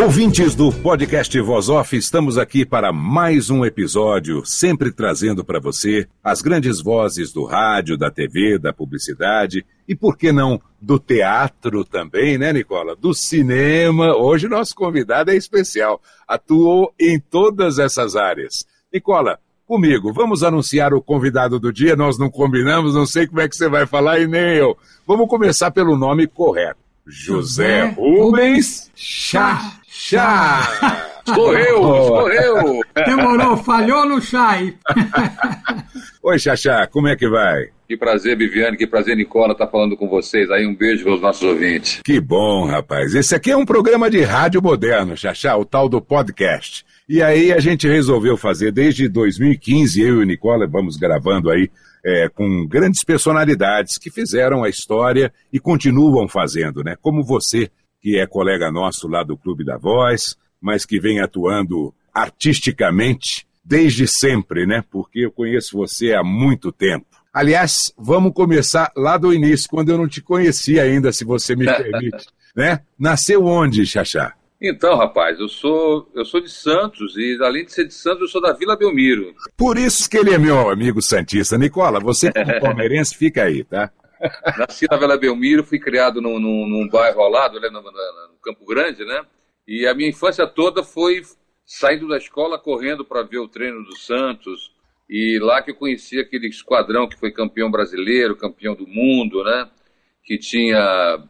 Ouvintes do podcast Voz Off, estamos aqui para mais um episódio, sempre trazendo para você as grandes vozes do rádio, da TV, da publicidade e, por que não, do teatro também, né, Nicola? Do cinema. Hoje nosso convidado é especial, atuou em todas essas áreas. Nicola, comigo, vamos anunciar o convidado do dia, nós não combinamos, não sei como é que você vai falar e nem eu. Vamos começar pelo nome correto. José, Rubens Chá. Chá! Escorreu, escorreu! Demorou, falhou no chá aí. Oi, Xaxá, como é que vai? Que prazer, Viviane, que prazer, Nicola, estar tá falando com vocês. Aí um beijo para os nossos ouvintes. Que bom, rapaz. Esse aqui é um programa de rádio moderno, Xaxá, o tal do podcast. E aí a gente resolveu fazer desde 2015, eu e o Nicola vamos gravando aí é, com grandes personalidades que fizeram a história e continuam fazendo, né? Como você que é colega nosso lá do Clube da Voz, mas que vem atuando artisticamente desde sempre, né? Porque eu conheço você há muito tempo. Aliás, vamos começar lá do início, quando eu não te conhecia ainda, se você me permite. né? Nasceu onde, Xaxá? Então, rapaz, eu sou eu sou de Santos e além de ser de Santos, eu sou da Vila Belmiro. Por isso que ele é meu amigo santista. Nicola, você como palmeirense, fica aí, tá? Nasci na Vila Belmiro, fui criado num, num, num bairro ao lado, né, no, no, Campo Grande, né? E a minha infância toda foi saindo da escola, correndo para ver o treino do Santos. E lá que eu conheci aquele esquadrão que foi campeão brasileiro, campeão do mundo, né? Que tinha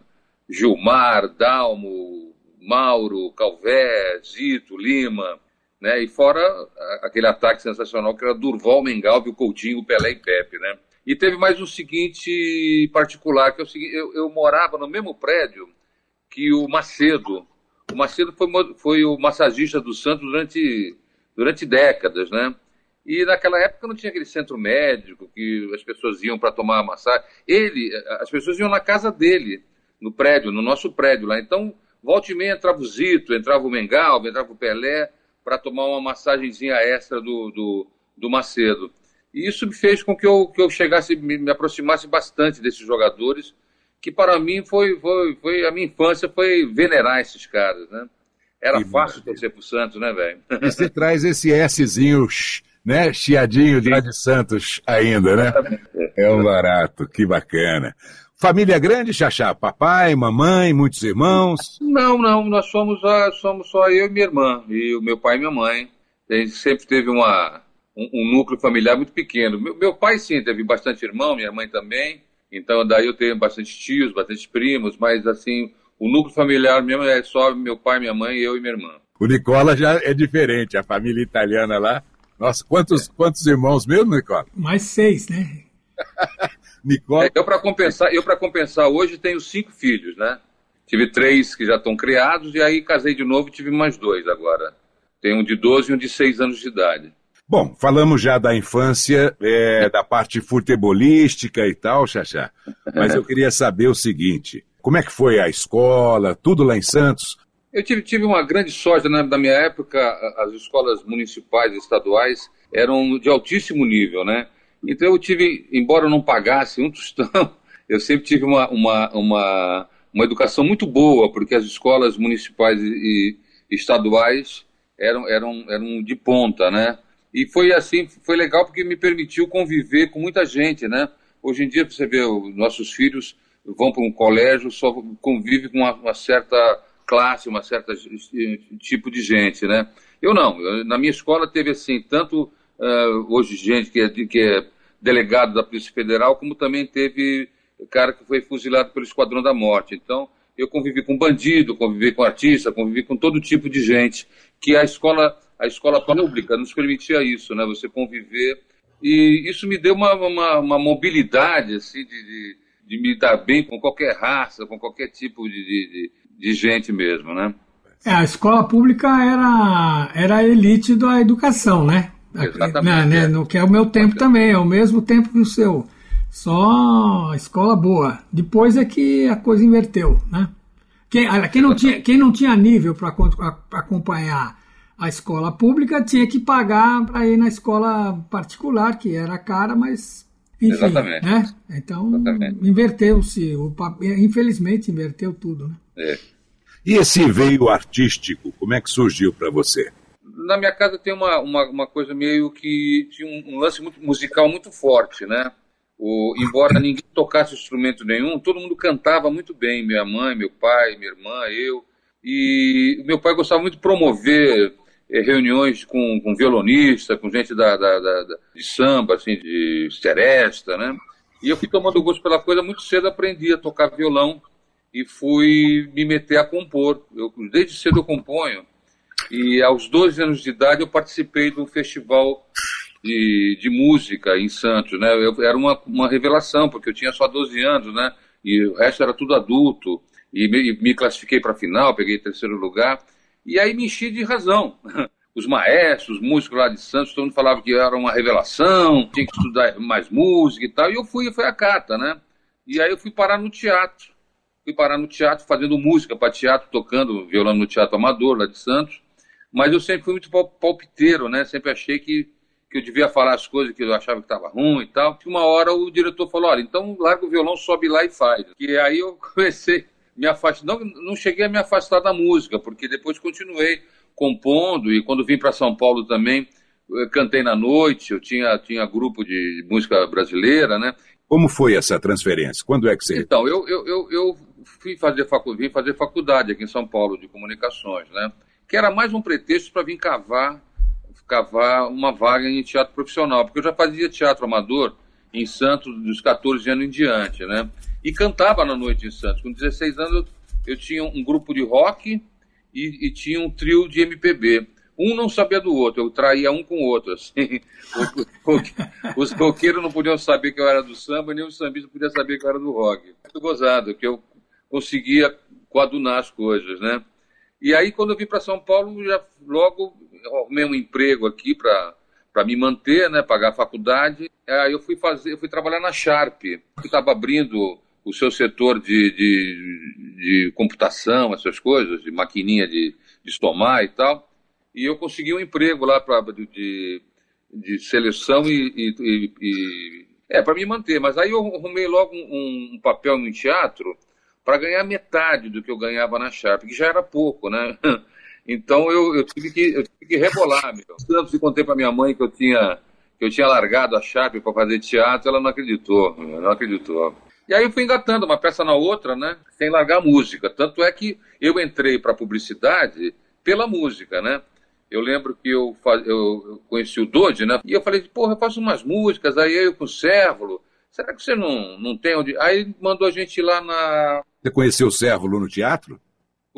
Gilmar, Dalmo, Mauro, Calvé, Zito, Lima, né? E fora aquele ataque sensacional que era Durval, Mengalvio, Coutinho, Pelé e Pepe, né? E teve mais um seguinte particular, que é seguinte, eu, eu morava no mesmo prédio que o Macedo. O Macedo foi, foi o massagista do Santos durante, durante décadas, né? E naquela época não tinha aquele centro médico que as pessoas iam para tomar massagem. Ele, as pessoas iam na casa dele, no prédio, no nosso prédio lá. Então, volta e meia entrava o Zito, entrava o Mengal, entrava o Pelé, para tomar uma massagenzinha extra do, do, do Macedo. E isso me fez com que eu, que eu chegasse, me, me aproximasse bastante desses jogadores, que para mim foi, foi, foi a minha infância foi venerar esses caras, né? Era que fácil torcer pro Santos, né, velho? E você traz esse Szinho, né, chiadinho de, de Santos ainda, né? É um barato, que bacana. Família grande, Xaxá? Papai, mamãe, muitos irmãos? Não, não, nós somos, somos só eu e minha irmã, e o meu pai e minha mãe. A gente sempre teve uma, um, um núcleo familiar muito pequeno. Meu, meu, pai, sim, teve bastante irmão, minha mãe também. Então, daí eu tenho bastante tios, bastante primos, mas, assim, o núcleo familiar mesmo é só meu pai, minha mãe, eu e minha irmã. O Nicola já é diferente, a família italiana lá. Nossa, quantos, é. quantos irmãos mesmo, Nicola? Mais seis, né? Nicola. É, eu, para compensar, eu, para compensar, hoje tenho cinco filhos, né? Tive três que já estão criados, e aí casei de novo e tive mais dois agora. Tenho um de 12 e um de 6 anos de idade. Bom, falamos já da infância, é, da parte futebolística e tal, Xaxá, mas eu queria saber o seguinte, como é que foi a escola, tudo lá em Santos? Eu tive, tive uma grande sorte, né? na minha época, as escolas municipais e estaduais eram de altíssimo nível, né? Então eu tive, embora eu não pagasse um tostão, eu sempre tive uma, uma, uma, uma educação muito boa, porque as escolas municipais e, estaduais eram, eram, eram de ponta, né? E foi assim, foi legal porque me permitiu conviver com muita gente, né? Hoje em dia você vê os nossos filhos vão para um colégio, só convive com uma, uma certa classe, uma certa tipo de gente, né? Eu não, na minha escola teve assim, tanto uh, hoje gente que é, que é delegado da Polícia Federal, como também teve cara que foi fuzilado pelo Esquadrão da Morte. Então, eu convivi com bandido, convivi com artista, convivi com todo tipo de gente, que a escola, a escola pública nos permitia isso, né? Você conviver. E isso me deu uma, uma, uma mobilidade, assim, de, de, de, me dar bem com qualquer raça, com qualquer tipo de, de, de gente mesmo, né? É, a escola pública era, era a elite da educação, né? Exatamente. Né, né, no que é o meu tempo também, é o mesmo tempo que o seu. Só escola boa. Depois é que a coisa inverteu, né? Quem, quem, não, tinha, quem não tinha nível para acompanhar a escola pública tinha que pagar para ir na escola particular, que era cara, mas enfim, Exatamente. né? Então inverteu-se, infelizmente inverteu tudo, né? É. E esse veio artístico, como é que surgiu para você? Na minha casa tem uma, uma, uma, coisa meio que tinha um, um lance muito, musical muito forte, né? O, embora ninguém tocasse instrumento nenhum, todo mundo cantava muito bem. Minha mãe, meu pai, minha irmã, eu. E meu pai gostava muito de promover eh, reuniões com, com violonista, com gente da, da, da, de samba, assim, de seresta, né? E eu fui tomando gosto pela coisa muito cedo, aprendi a tocar violão e fui me meter a compor. Eu, desde cedo eu componho. E aos 12 anos de idade eu participei um festival de, de música em Santos, né? Eu, era uma, uma revelação, porque eu tinha só 12 anos, né? E o resto era tudo adulto. E me, me classifiquei para a final, peguei terceiro lugar. E aí me enchi de razão. Os maestros, os músicos lá de Santos, todo mundo falava que era uma revelação, tinha que estudar mais música e tal. E eu fui, foi a carta, né? E aí eu fui parar no teatro. Fui parar no teatro fazendo música para teatro, tocando violão no Teatro Amador, lá de Santos. Mas eu sempre fui muito palpiteiro, né? Sempre achei que que eu devia falar as coisas que eu achava que estava ruim e tal. Que uma hora o diretor falou: olha, então larga o violão, sobe lá e faz. E aí eu comecei me afastar. Não, não cheguei a me afastar da música, porque depois continuei compondo e quando vim para São Paulo também cantei na noite. Eu tinha, tinha grupo de música brasileira, né? Como foi essa transferência? Quando é que você. Então, eu, eu, eu, eu fui fazer, facu... vim fazer faculdade aqui em São Paulo de comunicações, né? Que era mais um pretexto para vir cavar cavar uma vaga em teatro profissional, porque eu já fazia teatro amador em Santos dos 14 anos em diante, né? E cantava na noite em Santos. Com 16 anos eu, tinha um grupo de rock e, e, tinha um trio de MPB. Um não sabia do outro, eu traía um com o outro, assim. Os roqueiros não podiam saber que eu era do samba, nem os sambistas podiam saber que eu era do rock. Muito gozado, que eu conseguia coadunar as coisas, né? E aí, quando eu vim para São Paulo, já logo arrumei um emprego aqui para para me manter, né, pagar a faculdade. Aí eu fui fazer, eu fui trabalhar na Sharp, que estava abrindo o seu setor de, de, de, computação, essas coisas, de maquininha de, de estomar e tal. E eu consegui um emprego lá pra, de, de seleção e, e, e é para me manter. Mas aí eu arrumei logo um, um papel no teatro para ganhar metade do que eu ganhava na Sharp, que já era pouco, né? Então eu, eu, tive, que, eu tive que rebolar, meu. Tanto que contei para minha mãe que eu tinha, que eu tinha largado a Sharp para fazer teatro, ela não acreditou, meu, não acreditou. E aí eu fui engatando uma peça na outra, né? Sem largar a música. Tanto é que eu entrei para publicidade pela música, né? Eu lembro que eu, faz, eu conheci o Dodge, né? E eu falei, porra, eu faço umas músicas, aí eu com o Sérvulo. Será que você não, não tem onde. Aí mandou a gente ir lá na. Você conheceu o Sérvulo no teatro?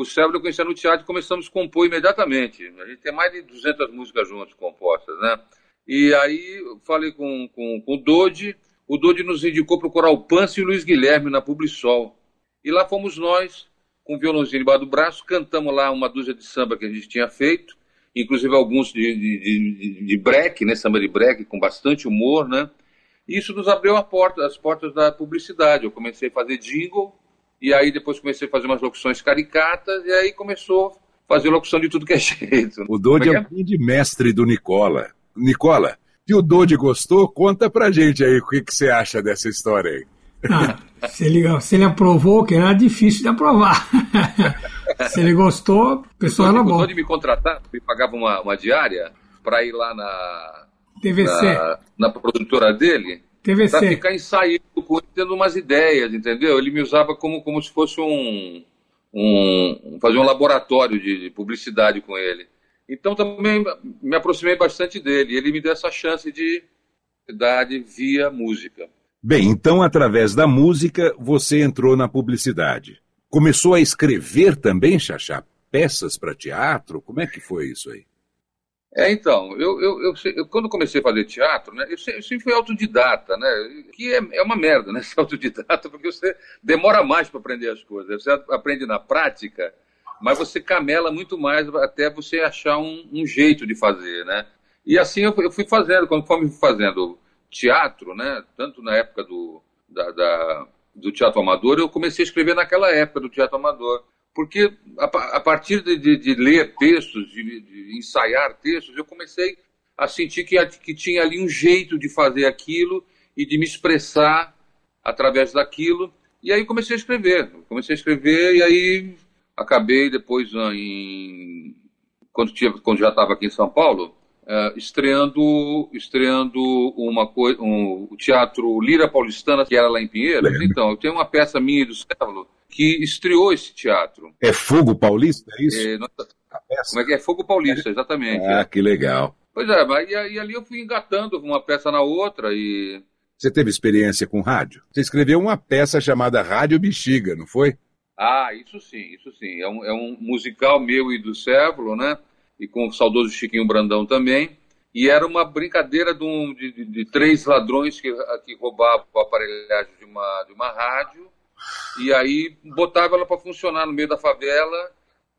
o Cérebro eu conhecia no teatro e começamos a compor imediatamente. A gente tem mais de 200 músicas juntas compostas, né? E aí falei com, com, com o Dodi, o Dodi nos indicou procurar o Pance e o Luiz Guilherme na Publisol. E lá fomos nós, com o violãozinho debaixo do braço, cantamos lá uma dúzia de samba que a gente tinha feito, inclusive alguns de, de, de, de break, né? Samba de break, com bastante humor, né? Isso nos abriu porta, as portas da publicidade. Eu comecei a fazer jingle, e aí depois comecei a fazer umas locuções caricatas, e aí começou a fazer locução de tudo que é jeito. O Dodi é, é um grande mestre do Nicola. Nicola, se o Dodi gostou, conta pra gente aí o que, que você acha dessa história aí. Ah, se, ele, se ele aprovou, que era difícil de aprovar. se ele gostou, o pessoal era bom. de me contratar, me pagava uma, uma diária para ir lá na, TVC. Na, na produtora dele. TVC. Para ficar ensaiando com ele, tendo umas ideias, entendeu? Ele me usava como, como se fosse um, um fazer um laboratório de, de publicidade com ele. Então também me aproximei bastante dele. Ele me deu essa chance de dar via música. Bem, então através da música você entrou na publicidade. Começou a escrever também, Xaxá? Peças para teatro? Como é que foi isso aí? É, então, eu, eu, eu, quando comecei a fazer teatro, né, eu sempre fui autodidata, né, que é, é uma merda, né, ser autodidata, porque você demora mais para aprender as coisas, você aprende na prática, mas você camela muito mais até você achar um, um jeito de fazer, né, e assim eu, eu fui fazendo, conforme fui fazendo teatro, né, tanto na época do, da, da, do teatro amador, eu comecei a escrever naquela época do teatro amador, porque a, a partir de, de, de, ler textos, de, de, ensaiar textos, eu comecei a sentir que, que tinha ali um jeito de fazer aquilo e de me expressar através daquilo. E aí comecei a escrever. Comecei a escrever e aí acabei depois ah, em quando, tinha, quando já estava aqui em São Paulo, uh, estreando estreando uma coisa, um, o teatro Lira Paulistana que era lá em Pinheiros. Então, eu tenho uma peça minha do Cévalo que estreou esse teatro. É Fogo Paulista, é isso? É, como é que é? Fogo Paulista, exatamente. Ah, é. que legal. Pois é, mas e, e, ali eu fui engatando uma peça na outra e... Você teve experiência com rádio? Você escreveu uma peça chamada Rádio Bexiga, não foi? Ah, isso sim, isso sim. É um, é um musical meu e do Cévolo, né? E com o saudoso Chiquinho Brandão também. E era uma brincadeira de, um, de, de, de três ladrões que, que roubavam a aparelhagem de uma, de uma rádio e aí botava ela para funcionar no meio da favela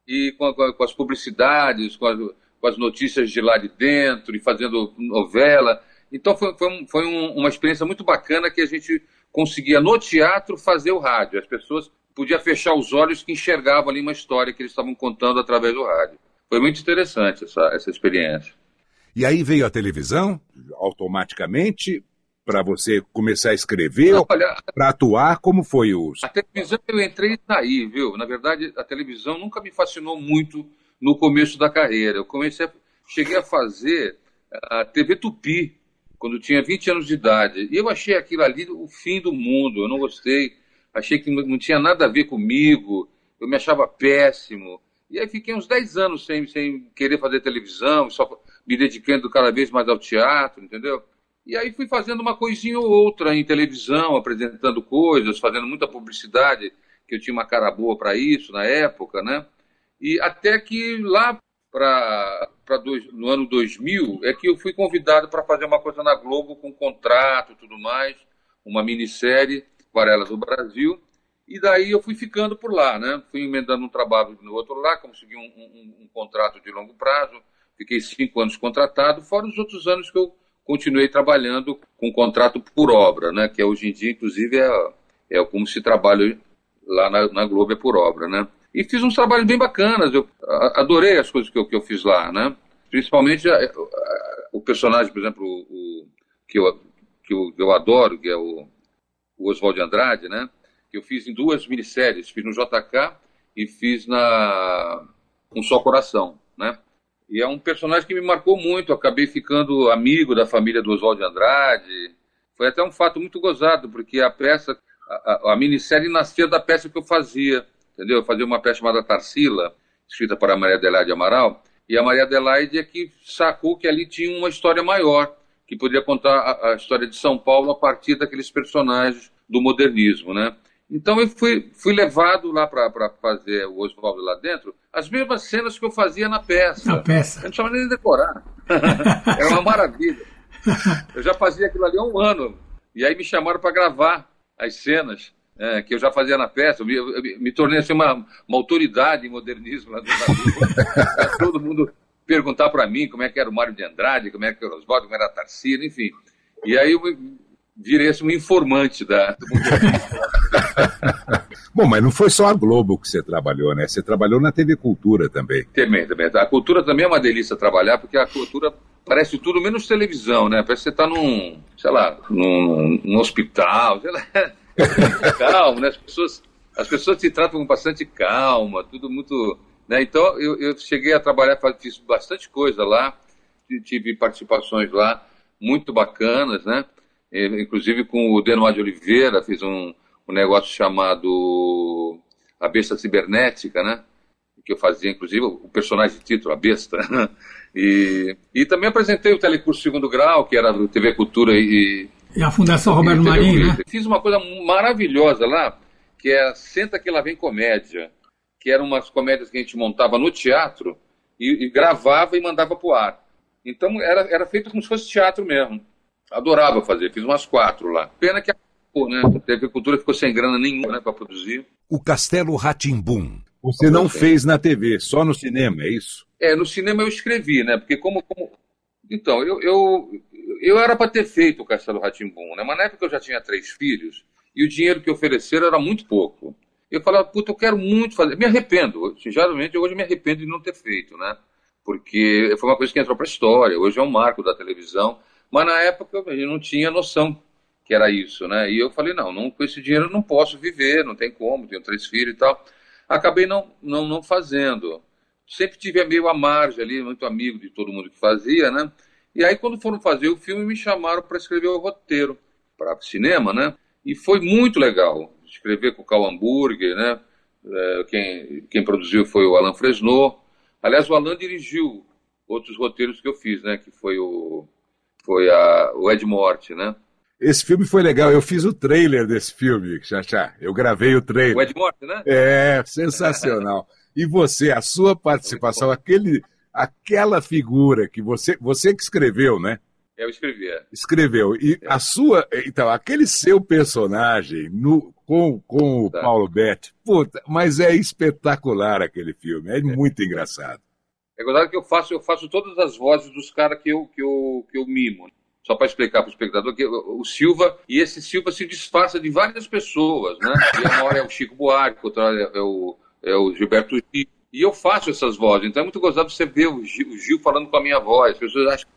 e com, com, com as publicidades, com as, com as, notícias de lá de dentro e fazendo novela. Então foi, foi, um, foi um, uma experiência muito bacana que a gente conseguia no teatro fazer o rádio. As pessoas podiam fechar os olhos que enxergavam ali uma história que eles estavam contando através do rádio. Foi muito interessante essa, essa experiência. E aí veio a televisão, automaticamente, para você começar a escrever, para atuar? Como foi o. A televisão eu entrei saí, viu? Na verdade, a televisão nunca me fascinou muito no começo da carreira. Eu comecei, a... cheguei a fazer a TV Tupi quando tinha 20 anos de idade. E eu achei aquilo ali o fim do mundo. Eu não gostei. Achei que não tinha nada a ver comigo. Eu me achava péssimo. E aí fiquei uns 10 anos sem, sem querer fazer televisão, só me dedicando cada vez mais ao teatro, entendeu? E aí fui fazendo uma coisinha ou outra em televisão, apresentando coisas, fazendo muita publicidade, que eu tinha uma cara boa para isso na época, né? E até que lá para no ano 2000 é que eu fui convidado para fazer uma coisa na Globo com contrato tudo mais, uma minissérie, Aquarelas do Brasil, e daí eu fui ficando por lá, né? Fui emendando um trabalho no outro lá, consegui um, um, um contrato de longo prazo, fiquei cinco anos contratado, fora os outros anos que eu continuei trabalhando com contrato por obra, né? Que hoje em dia, inclusive, é, é como se trabalha lá na, na Globo é por obra, né? E fiz uns trabalhos bem bacanas, eu adorei as coisas que eu, que eu fiz lá, né? Principalmente a, a, o personagem, por exemplo, o, o, que, eu, que, eu, que eu adoro, que é o, o Oswald Andrade, né? Que eu fiz em duas minisséries, fiz no JK e fiz na Um Só Coração, né? E é um personagem que me marcou muito. acabei ficando amigo da família do Oswald de Andrade. Foi até um fato muito gozado, porque a peça, a, a, minissérie nascia da peça que eu fazia. Entendeu? Eu fazia uma peça chamada Tarsila, escrita para Maria Adelaide Amaral. E a Maria Adelaide é que sacou que ali tinha uma história maior, que poderia contar a, a história de São Paulo a partir daqueles personagens do modernismo, né? Então eu fui, fui levado lá para fazer o Oswaldo lá dentro, as mesmas cenas que eu fazia na peça. Na peça. Eu não precisava nem decorar. Era uma maravilha. Eu já fazia aquilo ali há um ano. E aí me chamaram para gravar as cenas é, que eu já fazia na peça. Eu me, eu me tornei assim, uma, uma autoridade em modernismo lá dentro Todo mundo perguntar para mim como é que era o Mário de Andrade, como é que era o Oswaldo, como era a Tarsila, enfim. E aí eu virei assim, um informante da, do Bom, mas não foi só a Globo que você trabalhou, né? Você trabalhou na TV Cultura também. Também, também. A cultura também é uma delícia trabalhar, porque a cultura parece tudo menos televisão, né? Parece que você está num, sei lá, num, num hospital, sei lá. calmo, né? As pessoas, as pessoas te tratam com bastante calma, tudo muito. Né? Então, eu, eu cheguei a trabalhar, fiz bastante coisa lá, tive participações lá muito bacanas, né? inclusive com o Denoir de Oliveira, fiz um, um negócio chamado A Besta Cibernética, né? que eu fazia, inclusive, o personagem de título, a besta. e, e também apresentei o Telecurso Segundo Grau, que era do TV Cultura e. E a Fundação Roberto Marinho, né? Fiz uma coisa maravilhosa lá, que é Senta Que Lá Vem Comédia, que eram umas comédias que a gente montava no teatro e, e gravava e mandava para o ar. Então era, era feito como se fosse teatro mesmo. Adorava fazer, fiz umas quatro lá. Pena que acabou, né? A TV Cultura ficou sem grana nenhuma né, para produzir. O Castelo Ratimbum. Você não fez na TV, só no cinema, é isso? É, no cinema eu escrevi, né? Porque como. como... Então, eu, eu, eu era para ter feito o Castelo Ratimbum, né? Mas na época eu já tinha três filhos e o dinheiro que ofereceram era muito pouco. Eu falava, puta, eu quero muito fazer. Me arrependo, sinceramente, hoje me arrependo de não ter feito, né? Porque foi uma coisa que entrou para a história, hoje é um marco da televisão, mas na época eu não tinha noção que era isso, né? E eu falei, não, não com esse dinheiro não posso viver, não tem como, tenho três filhos e tal. Acabei não, não, não fazendo. Sempre tive meio à margem ali, muito amigo de todo mundo que fazia, né? E aí, quando foram fazer o filme, me chamaram para escrever o roteiro para cinema, né? E foi muito legal escrever com o Cal Hamburger, né? É, quem, quem produziu foi o Alan Fresnot. Aliás, o Alan dirigiu outros roteiros que eu fiz, né? Que foi o, foi a, o Ed Morte, né? Esse filme foi legal. Eu fiz o trailer desse filme, Xaxá. Eu gravei o trailer. O Ed Morte, né? É, sensacional. e você, a sua participação, aquele, aquela figura que você, você que escreveu, né? Eu escrevi. É. Escreveu. E é. a sua. Então, aquele seu personagem no, com, com o tá. Paulo Betti, puta, mas é espetacular aquele filme. É, é. muito engraçado. É verdade que eu faço, eu faço todas as vozes dos caras que eu, que, eu, que eu mimo. Só para explicar para o espectador que o Silva, e esse Silva se disfarça de várias pessoas, né? E uma hora é o Chico Buarque, outra hora é o, é o Gilberto Gil. E eu faço essas vozes, então é muito gostoso você ver o Gil, o Gil falando com a minha voz. As pessoas acham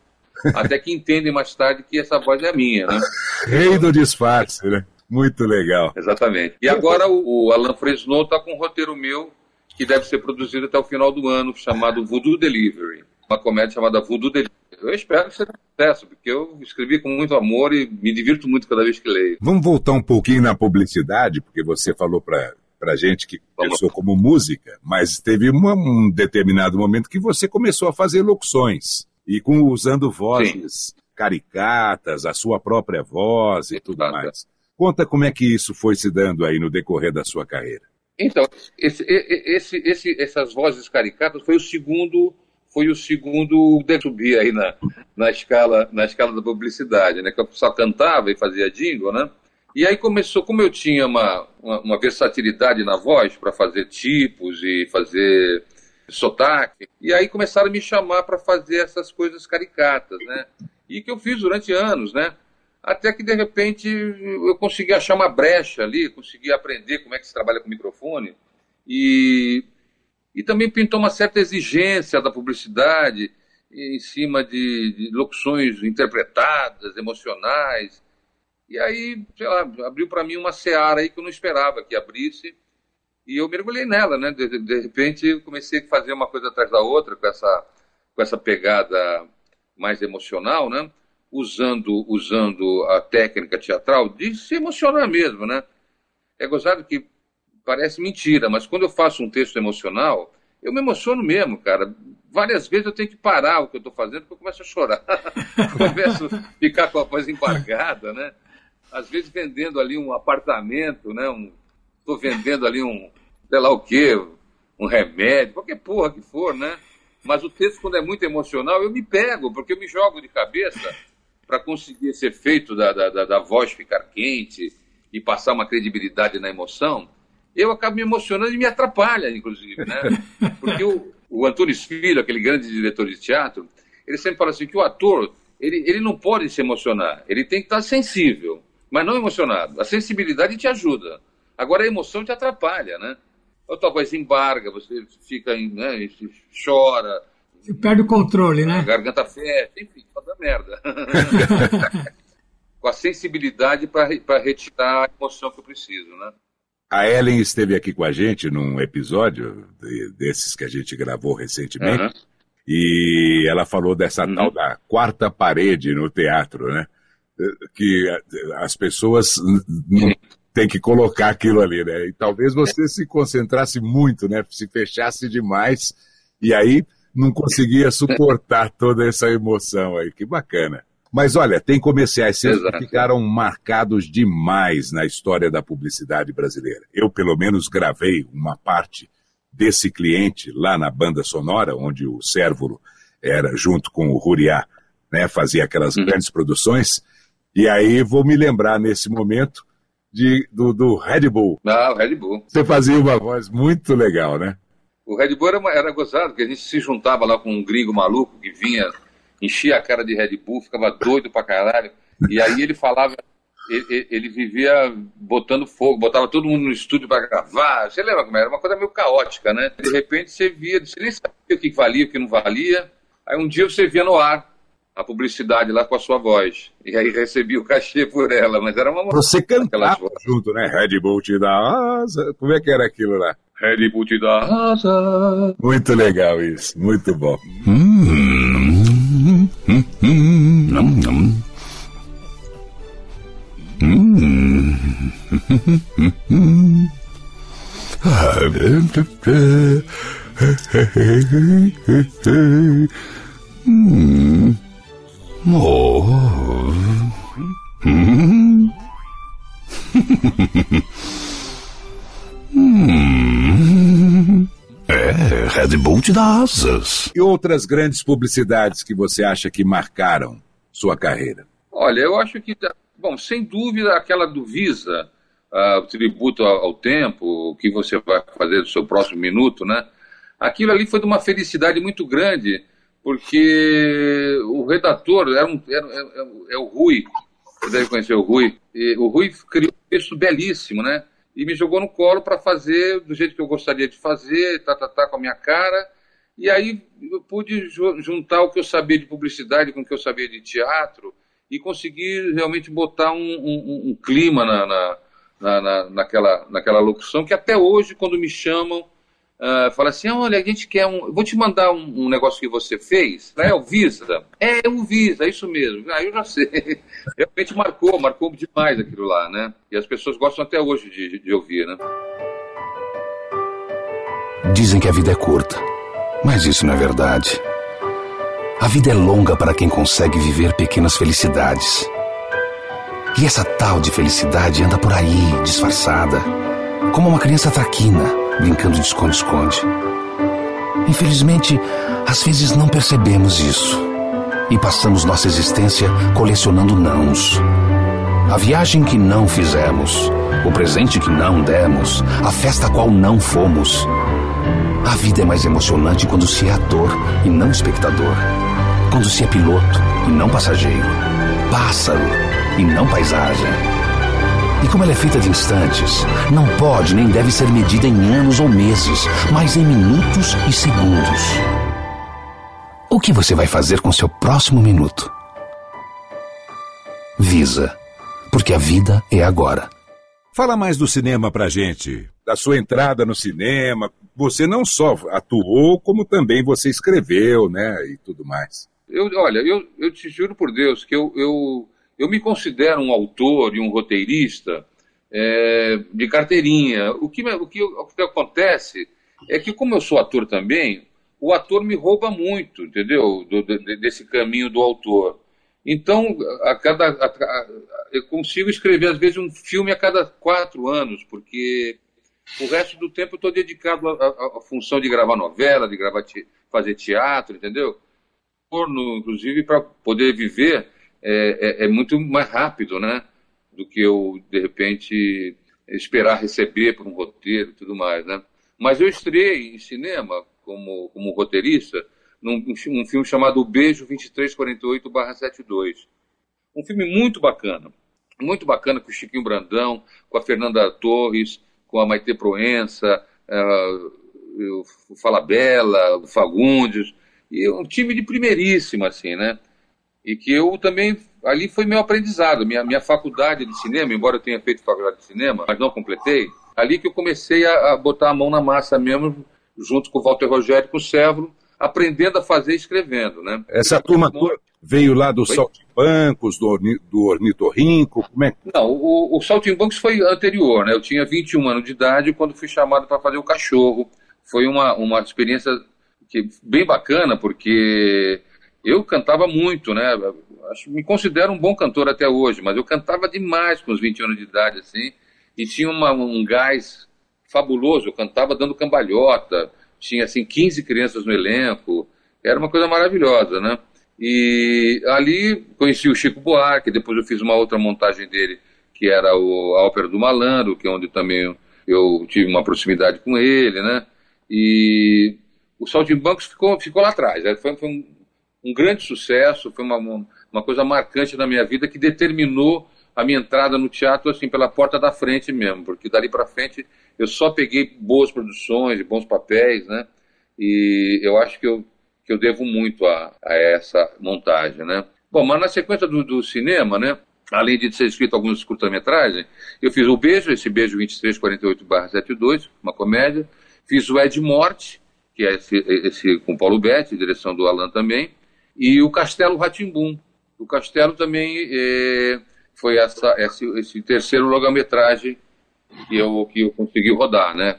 até que entendem mais tarde que essa voz é minha, né? Rei do disfarce, né? Muito legal. Exatamente. E agora o, o Alan Fresnot está com um roteiro meu que deve ser produzido até o final do ano, chamado Voodoo Delivery. Uma comédia chamada Voodoo Delivery. Eu espero que seja sucesso, porque eu escrevi com muito amor e me divirto muito cada vez que leio. Vamos voltar um pouquinho na publicidade, porque você falou para para gente que começou como música, mas teve uma, um determinado momento que você começou a fazer locuções e com usando vozes Sim. caricatas, a sua própria voz e tudo Exato. mais. Conta como é que isso foi se dando aí no decorrer da sua carreira. Então, esse, esse, esse, essas vozes caricatas foi o segundo foi o segundo de subir aí na, na escala na escala da publicidade, né? Que eu só cantava e fazia jingle, né? E aí começou, como eu tinha uma, uma, uma versatilidade na voz para fazer tipos e fazer sotaque. E aí começaram a me chamar para fazer essas coisas caricatas, né? E que eu fiz durante anos, né? Até que de repente eu consegui achar uma brecha ali, consegui aprender como é que se trabalha com microfone e, e também pintou uma certa exigência da publicidade em cima de, de locuções interpretadas, emocionais. E aí, sei lá, abriu para mim uma seara aí que eu não esperava que abrisse e eu mergulhei nela, né? De, de repente comecei a fazer uma coisa atrás da outra com essa, com essa pegada mais emocional, né? Usando, usando a técnica teatral de se emocionar mesmo, né? É gozado que parece mentira, mas quando eu faço um texto emocional, eu me emociono mesmo, cara. Várias vezes eu tenho que parar o que eu estou fazendo porque eu começo a chorar. começo a ficar com a voz embargada, né? Às vezes vendendo ali um apartamento, né? Um, vendendo ali um, sei lá o quê, um remédio, qualquer porra que for, né? Mas o texto, quando é muito emocional, eu me pego, porque eu me jogo de cabeça para conseguir esse efeito da, da, da, voz ficar quente e passar uma credibilidade na emoção. Eu acabo me emocionando e me atrapalha, inclusive, né? Porque o, o Antunes Filho, aquele grande diretor de teatro, ele sempre fala assim que o ator, ele, ele não pode se emocionar, ele tem que estar sensível, mas não emocionado. A sensibilidade te ajuda. Agora a emoção te atrapalha, né? A tua voz embarga, você fica, né, chora. Você perde o controle, né? A garganta fecha, enfim, toda merda. Com a sensibilidade para retirar a emoção que eu preciso, né? A Ellen esteve aqui com a gente num episódio de, desses que a gente gravou recentemente. Uhum. E ela falou dessa uhum. tal da quarta parede no teatro, né? Que as pessoas tem que colocar aquilo ali, né? E talvez você se concentrasse muito, né? Se fechasse demais e aí não conseguia suportar toda essa emoção aí. Que bacana. Mas olha, tem comerciais seus que ficaram marcados demais na história da publicidade brasileira. Eu, pelo menos, gravei uma parte desse cliente lá na banda sonora, onde o Cérvulo era junto com o Ruriá, né, fazia aquelas uhum. grandes produções. E aí vou me lembrar nesse momento de, do, do Red Bull. Ah, o Red Bull. Você fazia uma voz muito legal, né? O Red Bull era, era gozado, porque a gente se juntava lá com um gringo maluco que vinha, enchia a cara de Red Bull, ficava doido pra caralho. E aí ele falava, ele, ele, vivia botando fogo, botava todo mundo no estúdio para gravar. Você lembra como era? Uma coisa meio caótica, né? De repente você via, você nem sabia o que valia, o que não valia. Aí um dia você via no ar a publicidade lá com a sua voz. E aí recebia o cachê por ela, mas era uma... Você cantava junto, né? Red Bull te dá asa. Como é que era aquilo lá? Red Bull te dá asa. Muito legal isso, muito bom. Hum, hum, hum, hum, hum, hum. hum. Oh. Hum. É, Red Bull te dá asas. E outras grandes publicidades que você acha que marcaram sua carreira? Olha, eu acho que, bom, sem dúvida, aquela do Visa, uh, tributo ao, ao tempo, o que você vai fazer do seu próximo minuto, né? Aquilo ali foi de uma felicidade muito grande porque o redator era um, era, é, é, é, o Rui, você deve conhecer o Rui, e o Rui criou um texto belíssimo, né? E me jogou no colo para fazer do jeito que eu gostaria de fazer, tá, tá, tá, com a minha cara. E aí eu pude juntar o que eu sabia de publicidade com o que eu sabia de teatro e conseguir realmente botar um, um, um clima na, na, na, naquela, naquela locução que até hoje, quando me chamam, Uh, fala assim, olha, a gente quer um. Vou te mandar um, um negócio que você fez, né? O Visa. É o Visa, é isso mesmo. Ah, eu já sei. Realmente marcou, marcou demais aquilo lá, né? E as pessoas gostam até hoje de, de ouvir, né? Dizem que a vida é curta, mas isso não é verdade. A vida é longa para quem consegue viver pequenas felicidades. E essa tal de felicidade anda por aí, disfarçada, como uma criança traquina brincando de esconde-esconde. Infelizmente, às vezes não percebemos isso e passamos nossa existência colecionando nãos. A viagem que não fizemos, o presente que não demos, a festa a qual não fomos. A vida é mais emocionante quando se é ator e não espectador. Quando se é piloto e não passageiro. Pássaro e não paisagem e como ela é feita de instantes, não pode nem deve ser medida em anos ou meses, mas em minutos e segundos. O que você vai fazer com seu próximo minuto? Visa, porque a vida é agora. Fala mais do cinema pra gente, da sua entrada no cinema. Você não só atuou, como também você escreveu, né, e tudo mais. Eu, olha, eu, eu te juro por Deus que eu, eu eu me considero um autor e um roteirista é, de carteirinha. O que, o, que, o que acontece é que, como eu sou ator também, o ator me rouba muito, entendeu? Do, desse caminho do autor. Então, a cada, a, a, eu consigo escrever, às vezes, um filme a cada quatro anos, porque o resto do tempo eu estou dedicado à função de gravar novela, de gravar te, fazer teatro, entendeu? Porno, inclusive, para poder viver é, é, é muito mais rápido, né? Do que eu, de repente, esperar receber por um roteiro e tudo mais, né? Mas eu estreiei em cinema como, como roteirista num um filme chamado Beijo 2348-72. Um filme muito bacana, muito bacana com o Chiquinho Brandão, com a Fernanda Torres, com a Maite Proença, uh, o Falabella, o Fagundes, e um time de primeiríssima, assim, né? E que eu também ali foi meu aprendizado, minha, minha faculdade de cinema, embora eu tenha feito faculdade de cinema, mas não completei, ali que eu comecei a, a botar a mão na massa mesmo, junto com o Walter Rogério e com o Sérvulo, aprendendo a fazer e escrevendo, né? Essa turma, toda, Veio lá do Saltimbancos, do, orni, do Ornitorrinco? Como é? Não, o, o Saltimbancos foi anterior, né? Eu tinha 21 anos de idade quando fui chamado para fazer o cachorro. Foi uma, uma experiência que, bem bacana, porque eu cantava muito, né? Acho, me considero um bom cantor até hoje, mas eu cantava demais com os 20 anos de idade, assim, e tinha uma, um gás fabuloso. Eu cantava dando cambalhota, tinha assim 15 crianças no elenco, era uma coisa maravilhosa, né? E ali conheci o Chico Buarque, depois eu fiz uma outra montagem dele, que era o, a Ópera do Malandro, que é onde também eu tive uma proximidade com ele, né? E o Saltimbancos ficou, ficou lá atrás. Né? Foi, foi um, um, grande sucesso, foi uma, uma coisa marcante na minha vida que determinou a minha entrada no teatro assim pela porta da frente mesmo, porque dali para frente eu só peguei boas produções, bons papéis, né? E eu acho que eu, que eu devo muito a, a essa montagem, né? Bom, mas na sequência do, do cinema, né? Além de ser escrito alguns curta-metragens, eu fiz o Beijo, esse Beijo 2348-72, uma comédia. Fiz o Ed Morte, que é esse, esse com Paulo Betti, direção do Alan também. E o Castelo Ratimbum. O Castelo também é, foi essa, esse, esse terceiro longa-metragem que eu, que eu consegui rodar, né?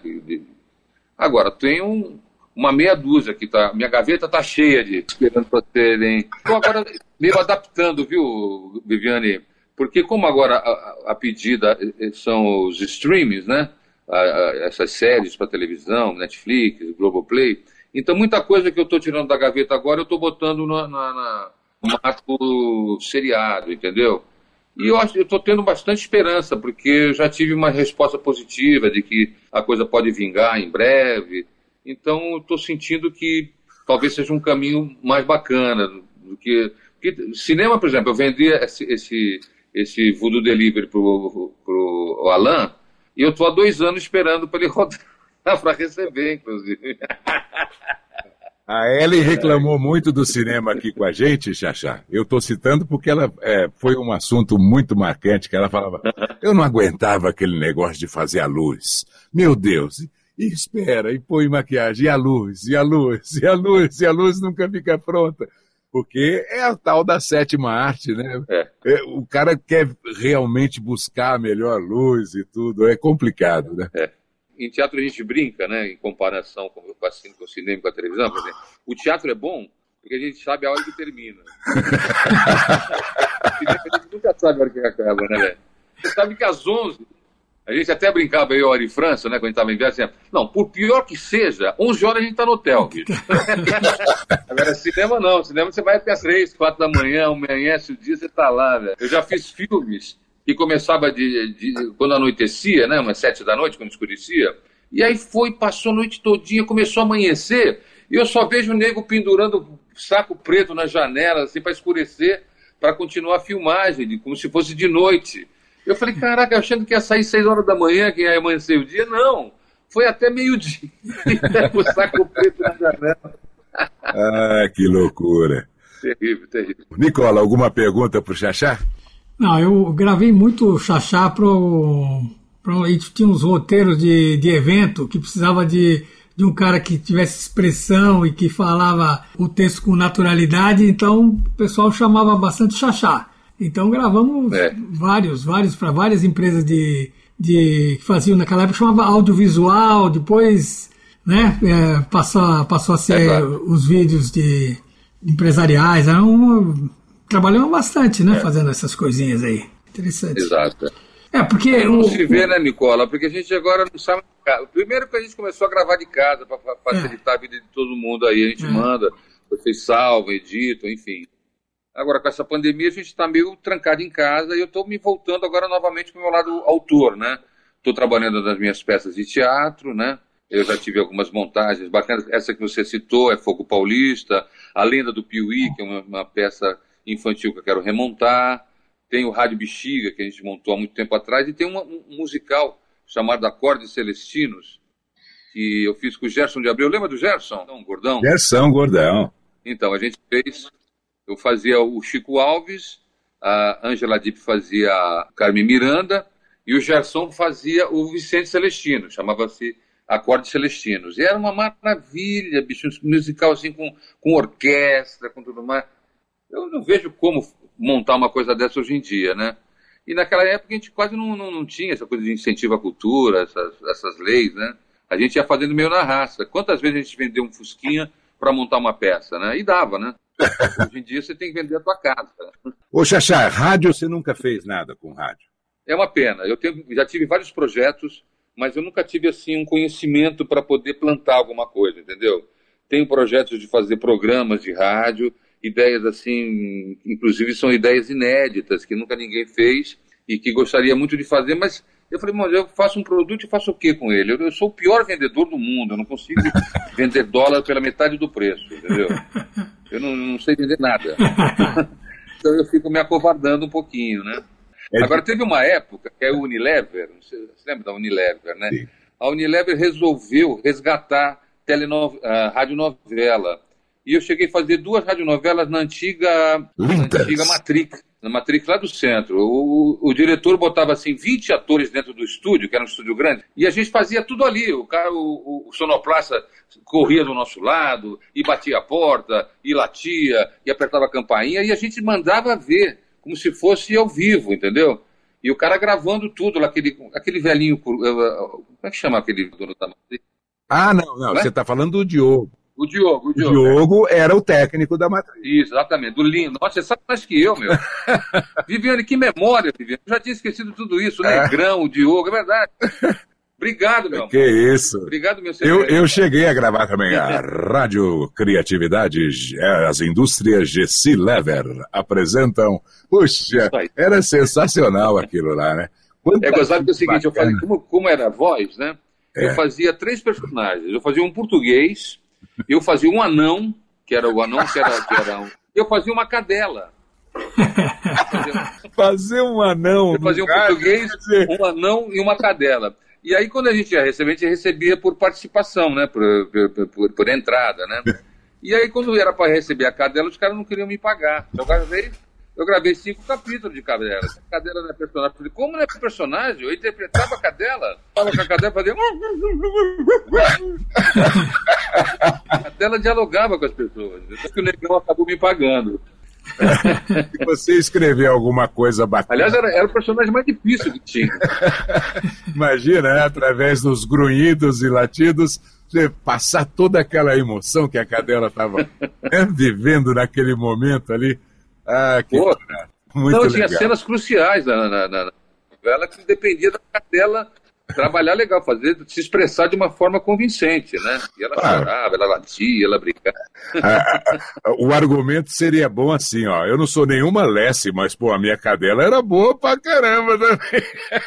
Agora, tem um, uma meia dúzia que tá. Minha gaveta tá cheia de esperando para serem. Estou agora meio adaptando, viu, Viviane? Porque como agora a, a pedida eh, são os streams, né? A, a, essas séries para televisão, Netflix, Globoplay. Então muita coisa que eu estou tirando da gaveta agora eu estou botando na, na, na, no marco seriado, entendeu? E eu estou tendo bastante esperança, porque eu já tive uma resposta positiva de que a coisa pode vingar em breve. Então, estou sentindo que talvez seja um caminho mais bacana do que, cinema, por exemplo, eu vendi esse, esse, esse Voodoo Delivery pro, pro Alan e eu estou há dois anos esperando para ele rodar para receber, inclusive. A Ellen reclamou muito do cinema aqui com a gente, Xaxá. Eu estou citando porque ela é, foi um assunto muito marcante, que ela falava, eu não aguentava aquele negócio de fazer a luz. Meu Deus, e espera, e põe maquiagem, e a luz, e a luz, e a luz, e a luz nunca fica pronta. Porque é a tal da sétima arte, né? É. É, o cara quer realmente buscar a melhor luz e tudo, é complicado, né? É em teatro a gente brinca, né, em comparação com, com, com o cinema e com a televisão, por exemplo. O teatro é bom porque a gente sabe a hora que termina. a gente nunca sabe a hora que acaba, né, velho? Você sabe que às 11, a gente até brincava aí, hora em França, né, quando a gente estava em viagem, assim, não, por pior que seja, 11 horas a gente está no hotel, bicho. Agora, cinema não, cinema você vai até as 3, 4 da manhã, amanhece o dia, você está lá, velho. Eu já fiz filmes que começava de, de, quando anoitecia, né, umas sete da noite, quando escurecia, e aí foi, passou a noite todinha, começou a amanhecer, e eu só vejo o nego pendurando saco preto na janela, assim, para escurecer, para continuar a filmagem, como se fosse de noite. Eu falei, caraca, achando que ia sair seis horas da manhã, que ia amanhecer o dia, não. Foi até meio-dia, o saco preto na janela. ah, que loucura. Terrível, terrível. Nicola, alguma pergunta para o Xaxá? Não, eu gravei muito chachá pro, pro a gente tinha uns roteiros de, de evento que precisava de, de um cara que tivesse expressão e que falava o texto com naturalidade, então o pessoal chamava bastante chachá. Então gravamos é. vários, vários para várias empresas de, de que faziam naquela época chamava audiovisual, depois né, é, passou, passou a ser é claro. os vídeos de empresariais, era um trabalhamos bastante, né? É. Fazendo essas coisinhas aí. Interessante. Exato. É, porque. Não o, se vê, né, Nicola? Porque a gente agora não sabe. Primeiro que a gente começou a gravar de casa para facilitar é. a vida de todo mundo aí. A gente é. manda, vocês salvam, editam, enfim. Agora, com essa pandemia, a gente está meio trancado em casa e eu estou me voltando agora novamente para o meu lado autor, né? Estou trabalhando nas minhas peças de teatro, né? Eu já tive algumas montagens bacanas. Essa que você citou é Fogo Paulista, A Lenda do Piuí, que é uma, uma peça infantil que eu quero remontar, tem o Rádio Bexiga, que a gente montou há muito tempo atrás, e tem uma, um musical chamado Acordes Celestinos, que eu fiz com o Gerson de Abreu. Lembra do Gerson? Não, Gordão? Gerson Gordão. Então, a gente fez, eu fazia o Chico Alves, a Angela Dipp fazia a Carmen Miranda, e o Gerson fazia o Vicente Celestino, chamava-se Acordes Celestinos. E era uma maravilha, bicho, um musical assim com, com orquestra, com tudo mais. Eu não vejo como montar uma coisa dessa hoje em dia, né? E naquela época a gente quase não, não, não tinha essa coisa de incentivo à cultura, essas, essas leis, né? A gente ia fazendo meio na raça. Quantas vezes a gente vendeu um Fusquinha para montar uma peça, né? E dava, né? Hoje em dia você tem que vender a tua casa. Ô, Xaxá, rádio você nunca fez nada com rádio? É uma pena. Eu tenho, já tive vários projetos, mas eu nunca tive assim um conhecimento para poder plantar alguma coisa, entendeu? Tenho projetos de fazer programas de rádio, ideias assim, inclusive são ideias inéditas que nunca ninguém fez e que gostaria muito de fazer, mas eu falei, mas eu faço um produto e faço o que com ele? Eu, eu, sou o pior vendedor do mundo, eu não consigo vender dólar pela metade do preço, entendeu? Eu não, não sei vender nada. então eu fico me acovardando um pouquinho, né? É Agora, teve uma época que é a Unilever, você, você lembra da Unilever, né? Sim. A Unilever resolveu resgatar telenove, uh, radionovela. E eu cheguei a fazer duas radionovelas na antiga, na antiga Matrix, na Matrix lá do centro. O, o, diretor botava assim 20 atores dentro do estúdio, que era um estúdio grande, e a gente fazia tudo ali. O cara, o, o sonoplasta corria do nosso lado, e batia a porta, e latia, e apertava a campainha, e a gente mandava ver, como se fosse ao vivo, entendeu? E o cara gravando tudo, aquele, aquele velhinho. Eh, eh, como é que chama aquele dono da Matrix? Ah, não, não. Você está falando do Diogo. O Diogo, o Diogo. Diogo é. era o técnico da matriz. Isso, exatamente. Do lindo. Nossa, você sabe mais que eu, meu. Viviane, que memória, Viviane. Eu já tinha esquecido tudo isso. O é. Negrão, o Diogo, é verdade. Obrigado, meu Que amor. isso. Obrigado, meu senhor. Eu, eu cheguei a gravar também a Rádio Criatividade, as indústrias Gessi Lever apresentam. Puxa, era sensacional aquilo lá, né? Quanta é gozado que é o seguinte, eu falei, como, como era a voz, né? É. Eu fazia três personagens. Eu fazia um português, eu fazia um anão, que era o anão que era. Que era um... Eu fazia uma cadela. fazer um anão. Eu fazia um português, um anão e uma cadela. E aí, quando a gente ia receber, a gente recebia por participação, né? Por, por, por, por entrada, né? E aí, quando era para receber a cadela, os caras não queriam me pagar. Então, o veio, eu gravei cinco capítulos de Cadela. Cadela não é personagem. Falei, como não é personagem? Eu interpretava a Cadela. Fala com a Cadela fazia. a Cadela dialogava com as pessoas. Só que o negão acabou me pagando. Você escreveu alguma coisa bacana? Aliás, era, era o personagem mais difícil que tinha. Imagina, né? através dos grunhidos e latidos, você passar toda aquela emoção que a cadela estava né, vivendo naquele momento ali. Ah, que Pô, muito Não, tinha cenas cruciais na, na, na novela que dependia da cadela trabalhar legal, fazer, se expressar de uma forma convincente, né? E ela ah. chorava, ela latia, ela brincava. Ah, ah, o argumento seria bom assim, ó. Eu não sou nenhuma Lessie, mas, pô, a minha cadela era boa pra caramba também.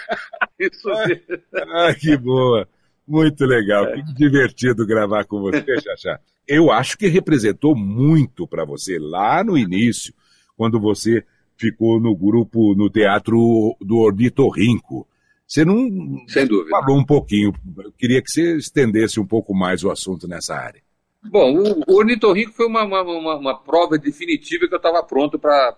Isso mesmo. Ah, que boa. Muito legal, é. que divertido gravar com você, Xaxá. Eu acho que representou muito para você lá no início, quando você ficou no grupo, no teatro do Ornitorrinco. Você não Sem dúvida. falou um pouquinho, eu queria que você estendesse um pouco mais o assunto nessa área. Bom, o, Ornitorrinco foi uma, uma, uma, uma, prova definitiva que eu estava pronto para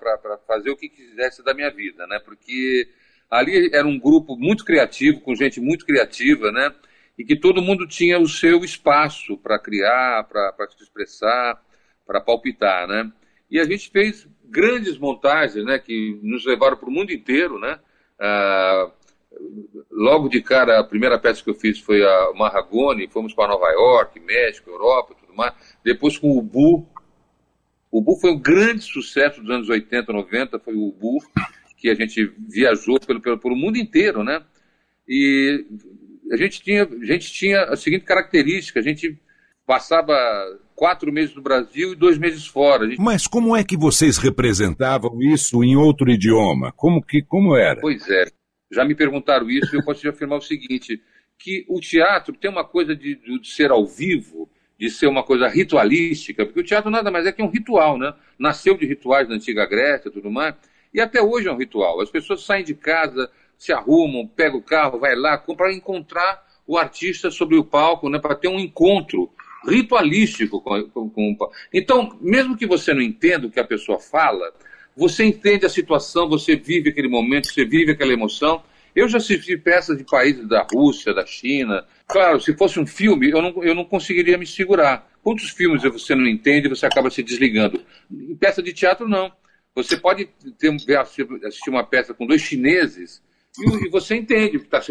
fazer o que quisesse da minha vida, né? Porque ali era um grupo muito criativo, com gente muito criativa, né? E que todo mundo tinha o seu espaço para criar, para se expressar, para palpitar, né? E a gente fez grandes montagens, né, que nos levaram para o mundo inteiro, né? Ah, logo de cara, a primeira peça que eu fiz foi a Marragone, fomos para Nova York, México, Europa, tudo mais. Depois com o Bu. O Bu foi um grande sucesso dos anos 80, 90, foi o Bu, que a gente viajou pelo, pelo, pelo mundo inteiro, né? E a gente tinha, a gente tinha a seguinte característica, a gente passava quatro meses no Brasil e dois meses fora. Gente... Mas como é que vocês representavam isso em outro idioma? Como que como era? Pois é, já me perguntaram isso e eu posso te afirmar o seguinte, que o teatro tem uma coisa de, de ser ao vivo, de ser uma coisa ritualística, porque o teatro nada mais é que um ritual, né? Nasceu de rituais da antiga Grécia e tudo mais, e até hoje é um ritual. As pessoas saem de casa, se arrumam, pegam o carro, vai lá, para encontrar o artista sobre o palco, né? Para ter um encontro ritualístico. Com, com, com, Então, mesmo que você não entenda o que a pessoa fala, você entende a situação, você vive aquele momento, você vive aquela emoção. Eu já assisti peças de países da Rússia, da China. Claro, se fosse um filme, eu não, eu não conseguiria me segurar. Quantos filmes você não entende você acaba se desligando? Em peça de teatro, não. Você pode ter, assistir uma peça com dois chineses e, e você entende o que está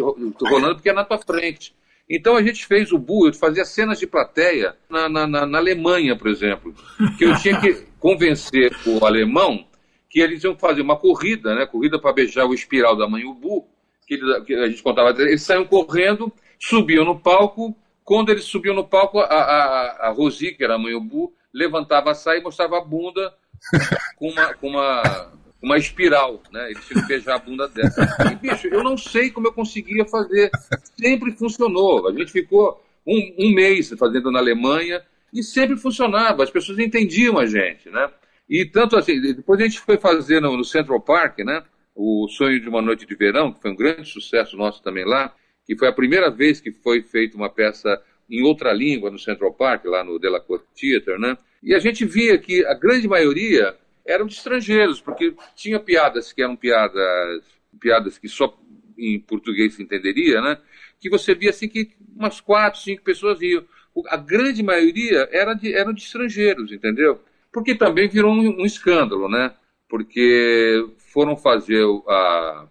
rolando porque é na tua frente. Então a gente fez o Bu, eu fazia cenas de plateia na, na, na, na Alemanha, por exemplo, que eu tinha que convencer o alemão que eles iam fazer uma corrida, né? Corrida para beijar o espiral da mãe Ubu, que, ele, que a gente contava, eles saíam correndo, subiam no palco, quando eles subiam no palco, a, a, a Rosi, que era a mãe Ubu, levantava a saia e mostrava a bunda com uma, com uma, uma espiral, né? Eles tinham que beijar a bunda dela. E, bicho, eu não sei como eu conseguia fazer. Sempre funcionou. A gente ficou um, um mês fazendo na Alemanha e sempre funcionava. As pessoas entendiam a gente, né? E tanto assim, depois a gente foi fazer no, no Central Park, né? O Sonho de uma Noite de Verão, que foi um grande sucesso nosso também lá, que foi a primeira vez que foi feita uma peça em outra língua no Central Park, lá no Delacorte Theater, né? E a gente via que a grande maioria eram de estrangeiros, porque tinha piadas que eram piadas, piadas que só em português se entenderia, né? Que você via assim que umas quatro, cinco pessoas riam. A grande maioria era de, eram de estrangeiros, entendeu? Porque também virou um, um escândalo, né? Porque foram fazer a,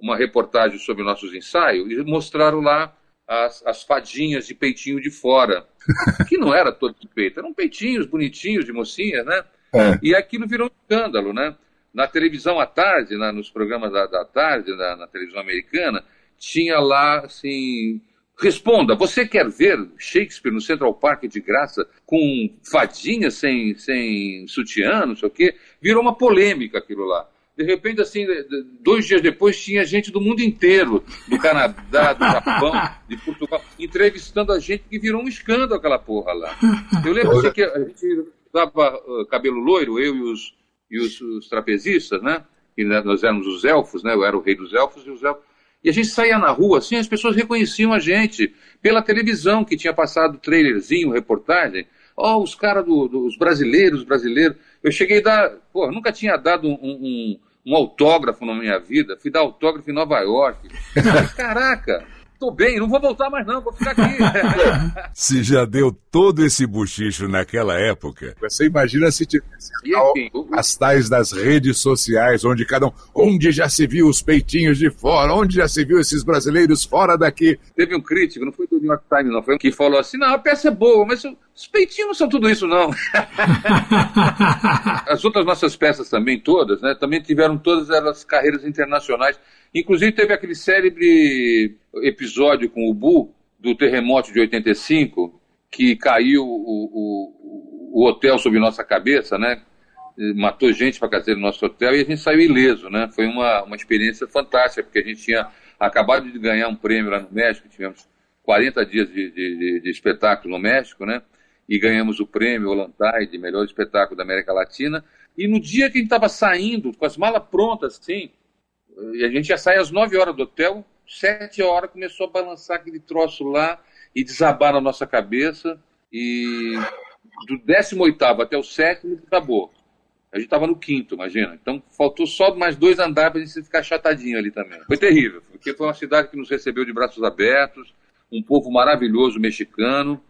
uma reportagem sobre nossos ensaios e mostraram lá as, as fadinhas de peitinho de fora, que não era todo de peito, eram peitinhos bonitinhos de mocinhas, né? É. E aquilo virou um escândalo, né? Na televisão à tarde, na, nos programas da, da tarde, na, na, televisão americana, tinha lá, assim... Responda, você quer ver Shakespeare no Central Park de graça com fadinha sem, sem sutiã, não sei o quê? Virou uma polêmica aquilo lá. De repente, assim, dois dias depois, tinha gente do mundo inteiro, do Canadá, do Japão, de Portugal, entrevistando a gente, que virou um escândalo aquela porra lá. Eu lembro assim, que a gente dava uh, cabelo loiro, eu e os, e os, os trapezistas, né? E nós éramos os elfos, né? Eu era o rei dos elfos e os elfos. E a gente saía na rua, assim, as pessoas reconheciam a gente pela televisão, que tinha passado trailerzinho, reportagem. Ó, oh, os caras dos do, brasileiros, brasileiros. Eu cheguei a dar, pô, nunca tinha dado um, um, um autógrafo na minha vida, fui dar autógrafo em Nova York. Caraca, tô bem, não vou voltar mais não, vou ficar aqui. se já deu todo esse buchicho naquela época, você imagina se tivesse as tais das redes sociais, onde cada um, onde já se viu os peitinhos de fora, onde já se viu esses brasileiros fora daqui. Teve um crítico, não foi do New York Times não, foi um que falou assim, não, a peça é boa, mas os peitinhos não são tudo isso, não. As outras nossas peças também, todas, né? Também tiveram todas elas carreiras internacionais. Inclusive teve aquele célebre episódio com o Bu, do terremoto de 85, que caiu o, o, o hotel sobre nossa cabeça, né? Matou gente para cacete no nosso hotel e a gente saiu ileso, né? Foi uma, uma experiência fantástica, porque a gente tinha acabado de ganhar um prêmio lá no México, tivemos 40 dias de, de, de espetáculo no México, né? E ganhamos o prêmio Olantai de melhor espetáculo da América Latina. E no dia que a gente estava saindo, com as malas prontas, assim, e a gente já sai às 9 horas do hotel, 7 horas começou a balançar aquele troço lá e desabar na nossa cabeça. E do 18 até o 7 acabou. A gente estava no quinto, imagina. Então faltou só mais dois andares para a gente ficar chatadinho ali também. Foi terrível, porque foi uma cidade que nos recebeu de braços abertos, um povo maravilhoso mexicano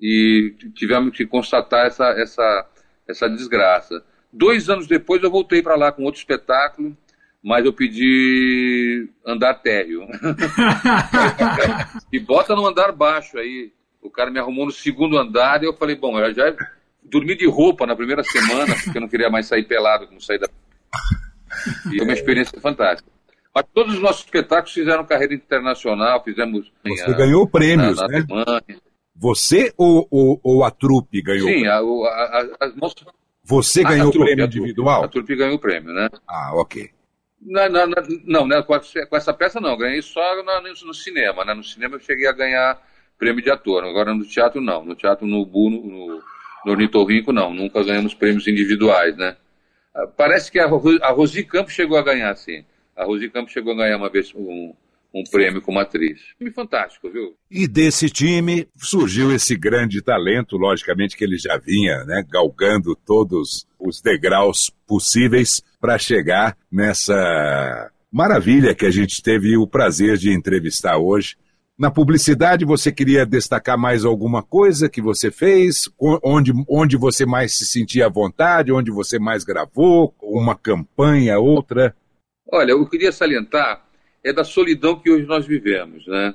e tivemos que constatar essa, essa, essa desgraça. Dois anos depois eu voltei para lá com outro espetáculo, mas eu pedi andar térreo. e bota no andar baixo aí. O cara me arrumou no segundo andar e eu falei, bom, eu já dormi de roupa na primeira semana, porque eu não queria mais sair pelado como sair da. E foi uma experiência fantástica. Mas todos os nossos espetáculos fizeram carreira internacional, fizemos. Você ganhou prêmios, na, na né? Alemanha. Você ou, ou, ou a trupe ganhou? Sim, a, a, a, Você ganhou o prêmio individual? A trupe ganhou o prêmio, né? Ah, ok. Na, na, na, não, né, com, com, essa peça não, ganhei só no, no, cinema, né? No cinema eu cheguei a ganhar prêmio de ator, agora no teatro não. No teatro, no Bu, no, no, no Ornitorrinco não, nunca ganhamos prêmios individuais, né? Ah, parece que a, a Rosi Campos chegou a ganhar, sim. A Rosi Campos chegou a ganhar uma vez um, um prêmio como atriz. Time fantástico, viu? E desse time surgiu esse grande talento, logicamente que ele já vinha, né, galgando todos os degraus possíveis para chegar nessa maravilha que a gente teve o prazer de entrevistar hoje, Na publicidade, você queria destacar mais alguma coisa que você fez? Onde, onde você mais se sentia à vontade? Onde você mais gravou? Uma campanha, outra? Olha, eu queria salientar é da solidão que hoje nós vivemos, né?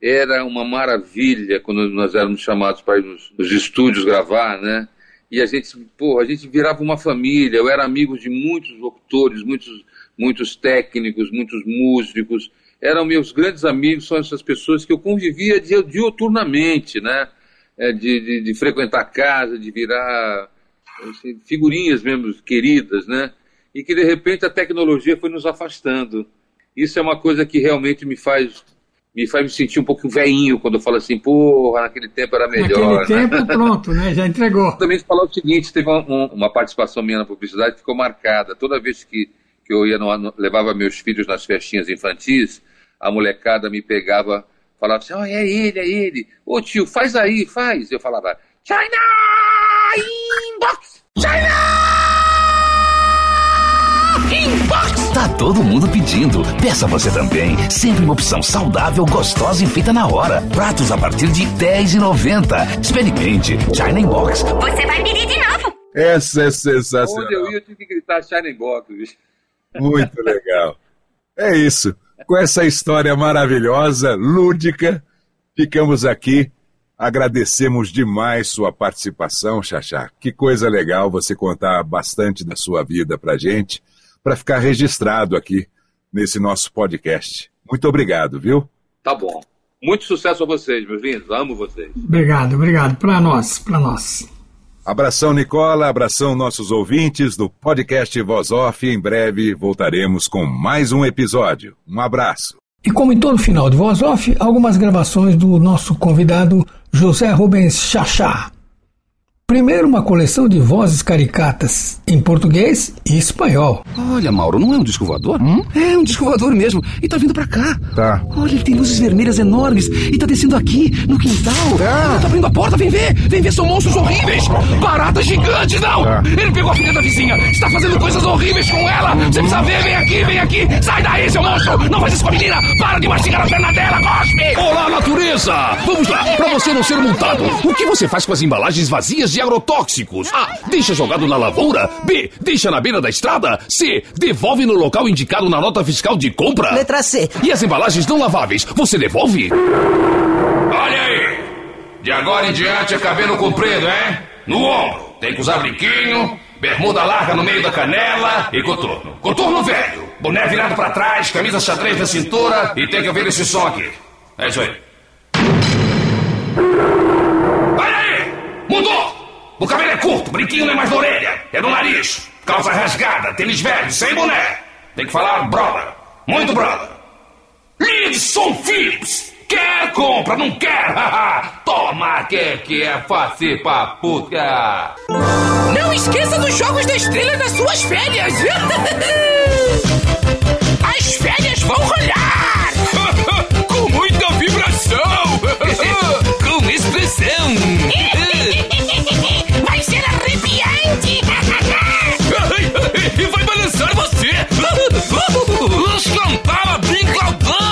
Era uma maravilha quando nós éramos chamados para ir nos, nos estúdios gravar, né? E a gente, pô, a gente virava uma família. Eu era amigo de muitos locutores, muitos, muitos técnicos, muitos músicos eram meus grandes amigos, são essas pessoas que eu convivia dioturnamente, né? É, de, de, de, frequentar casa, de virar assim, figurinhas mesmo queridas, né? E que de repente a tecnologia foi nos afastando. Isso é uma coisa que realmente me faz me faz me sentir um pouco veinho quando eu falo assim, porra, naquele tempo era melhor. Naquele né? tempo, pronto, né? Já entregou. Também falar o seguinte, teve uma, uma participação minha na publicidade que ficou marcada. Toda vez que, que eu ia no, levava meus filhos nas festinhas infantis, a molecada me pegava, falava assim, oh, é ele, é ele. Ô tio, faz aí, faz. Eu falava, China Inbox! China Tá todo mundo pedindo. Peça você também. Sempre uma opção saudável, gostosa e feita na hora. Pratos a partir de R$10,90. Experimente. China Inbox. Você vai pedir de novo. Essa é sensacional. Onde eu ia, eu tive que gritar China Inbox. Muito legal. É isso com essa história maravilhosa, lúdica, ficamos aqui. Agradecemos demais sua participação, Xaxá. Que coisa legal você contar bastante da sua vida para gente, para ficar registrado aqui nesse nosso podcast. Muito obrigado, viu? Tá bom. Muito sucesso a vocês, meus lindos. Amo vocês. Obrigado, obrigado. Para nós, para nós. Abração, Nicola. Abração, nossos ouvintes do podcast Voz Off. Em breve voltaremos com mais um episódio. Um abraço. E como em todo final de Voz Off, algumas gravações do nosso convidado José Rubens Chachá. Primeiro, uma coleção de vozes caricatas em português e espanhol. Olha, Mauro, não é um disco voador? Hum? É um disco voador mesmo. E tá vindo pra cá. Tá. Olha, ele tem luzes vermelhas enormes e tá descendo aqui, no quintal. Tá. tá abrindo a porta, vem ver. Vem ver, são monstros horríveis. Baratas gigantes, não. Tá. Ele pegou a filha da vizinha. Está fazendo coisas horríveis com ela. Você precisa ver, vem aqui, vem aqui. Sai daí, seu monstro. Não faz isso com a menina. Para de mastigar a perna dela, cospe. Olá, natureza. Vamos lá. Pra você não ser multado, o que você faz com as embalagens vazias de agrotóxicos? A. Deixa jogado na lavoura. B. Deixa na beira da estrada. C. Devolve no local indicado na nota fiscal de compra. Letra C. E as embalagens não laváveis, você devolve? Olha aí! De agora em diante é cabelo comprido, hein? No ombro. Tem que usar brinquinho, bermuda larga no meio da canela e coturno. Coturno velho. Boné virado para trás, camisa xadrez na cintura e tem que ouvir esse som aqui. É isso aí. Olha aí! Mudou! O cabelo é curto, brinquinho não é mais na orelha, é no nariz. Calça rasgada, tênis velho, sem boné. Tem que falar brother, muito brother. Lidson Phillips, quer compra, não quer? Toma, que que é fácil pra puta. Não esqueça dos Jogos da Estrela nas suas férias. As férias vão rolar. Com muita vibração. Com expressão. Você! Escantada brincadão!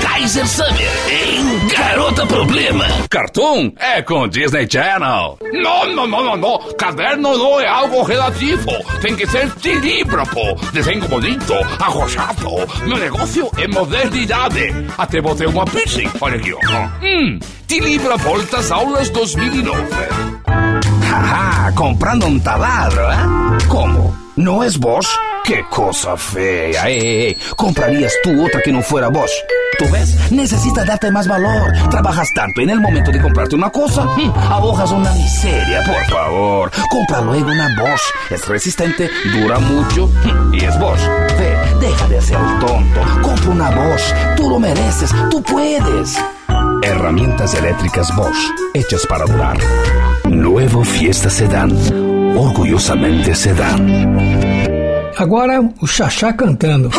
Kaiser Summer em Garota Problema. Cartoon é com Disney Channel. Não, não, não, não, não. Caderno não é algo relativo. Tem que ser tilígrafo. Desenho bonito, arrojado. Meu negócio é modernidade. Até botei uma piercing. Olha aqui, ó. Hum, tilígrafo Voltas Aulas 2009. Haha, comprando un taladro, ¿eh? ¿Cómo? ¿No es Bosch? ¡Qué cosa fea! ¡Ey, comprarías tú otra que no fuera Bosch? ¿Tú ves? Necesitas darte más valor. Trabajas tanto en el momento de comprarte una cosa, hm, ahorras una miseria, por favor. Compra luego una Bosch. Es resistente, dura mucho hm, y es Bosch. Ve, deja de ser tonto. Compra una Bosch. Tú lo mereces, tú puedes. Herramientas eléctricas Bosch, hechas para durar. Nuevo Fiesta Sedan, orgulhosamente Sedan. Agora o Xaxá cantando.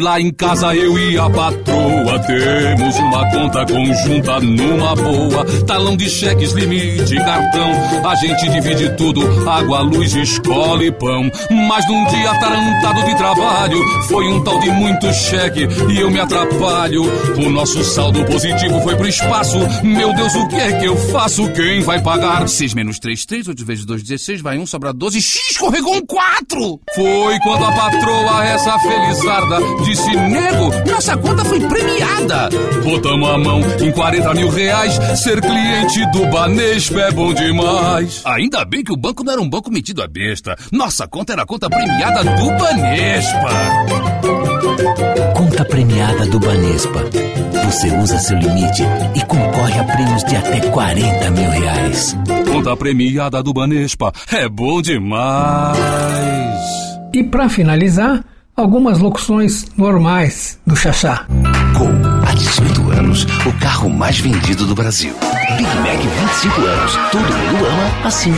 Lá em casa eu e a patroa temos uma conta conjunta numa boa. Talão de cheques, limite, cartão. A gente divide tudo, água, luz, escola e pão. Mas num dia atarantado de trabalho, foi um tal de muito cheque e eu me atrapalho. O nosso saldo positivo foi pro espaço. Meu Deus, o que é que eu faço? Quem vai pagar? 6 menos 3, 3, 8 vezes 2, 16, vai 1, sobra 12. X, escorregou um 4! Foi quando a patroa, essa felizarda, disse: Nego, nossa conta foi premiada. Botamos a mão em 40 mil reais. Ser cliente do Banespa é bom demais. Ainda bem que o banco não era um banco metido a besta. Nossa conta era a conta premiada do Banespa. Conta premiada do Banespa. Você usa seu limite e concorre a prêmios de até 40 mil reais. Conta premiada do Banespa é bom demais. E para finalizar, algumas locuções normais do Xaxá. Gol, há 18 anos, o carro mais vendido do Brasil. Big Mac, 25 anos, todo mundo ama assim.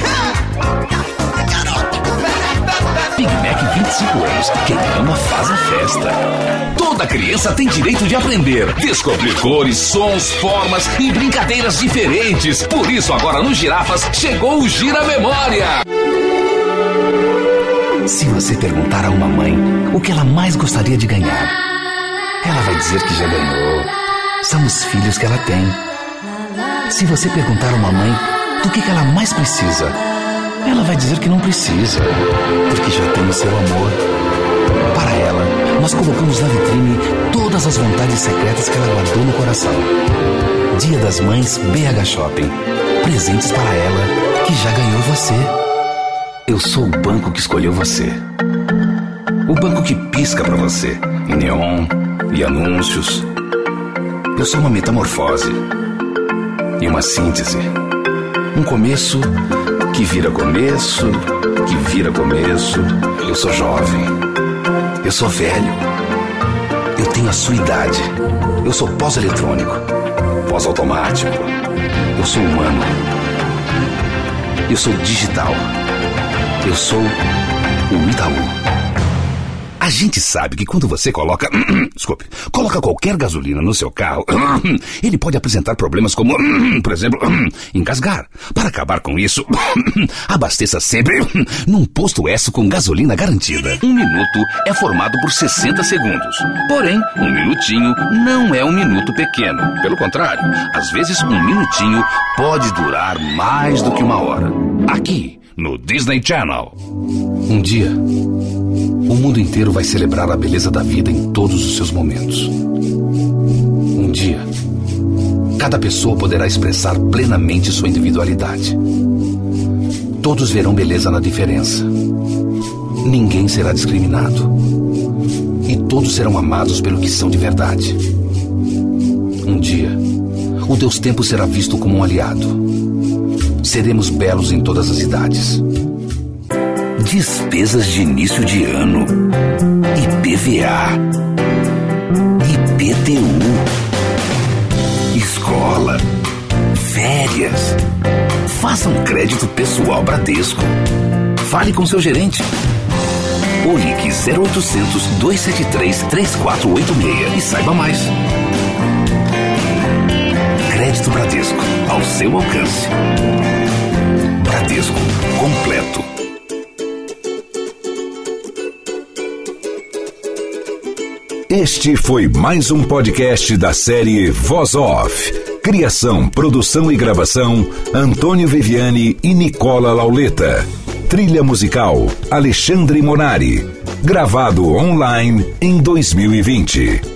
Big Mac, 25 anos, quem ama faz a festa. Toda criança tem direito de aprender, descobrir cores, sons, formas e brincadeiras diferentes. Por isso, agora no Girafas chegou o Gira Memória. Se você perguntar a uma mãe o que ela mais gostaria de ganhar, ela vai dizer que já ganhou. São os filhos que ela tem. Se você perguntar a uma mãe do que, ela mais precisa, ela vai dizer que não precisa, porque já tem o seu amor. Para ela, nós colocamos na vitrine todas as vontades secretas que ela guardou no coração. Dia das Mães BH Shopping. Presentes para ela que já ganhou você. Eu sou o banco que escolheu você. O banco que pisca para você em neon e anúncios. Eu sou uma metamorfose e uma síntese. Um começo que vira começo, que vira começo. Eu sou jovem. Eu sou velho. Eu tenho a sua idade. Eu sou pós-eletrônico, pós-automático. Eu sou humano. Eu sou digital. Eu sou o Itaú. A gente sabe que quando você coloca. Desculpe. Coloca qualquer gasolina no seu carro, ele pode apresentar problemas como, por exemplo, engasgar. Para acabar com isso, abasteça sempre num posto S com gasolina garantida. Um minuto é formado por 60 segundos. Porém, um minutinho não é um minuto pequeno. Pelo contrário, às vezes um minutinho pode durar mais do que uma hora. Aqui, no Disney Channel. Um dia, o mundo inteiro vai celebrar a beleza da vida em todos os seus momentos. Um dia, cada pessoa poderá expressar plenamente sua individualidade. Todos verão beleza na diferença. Ninguém será discriminado. E todos serão amados pelo que são de verdade. Um dia, o Deus Tempo será visto como um aliado. Seremos belos em todas as idades. Despesas de início de ano. IPVA. IPTU. Escola. Férias. Faça um crédito pessoal Bradesco. Fale com seu gerente. Ou ligue 0800 273 3486 e saiba mais. Crédito Bradesco, ao seu alcance. Bradesco, completo. Este foi mais um podcast da série Voz Off. Criação, produção e gravação: Antônio Viviane e Nicola Lauleta. Trilha musical: Alexandre Monari. Gravado online em 2020.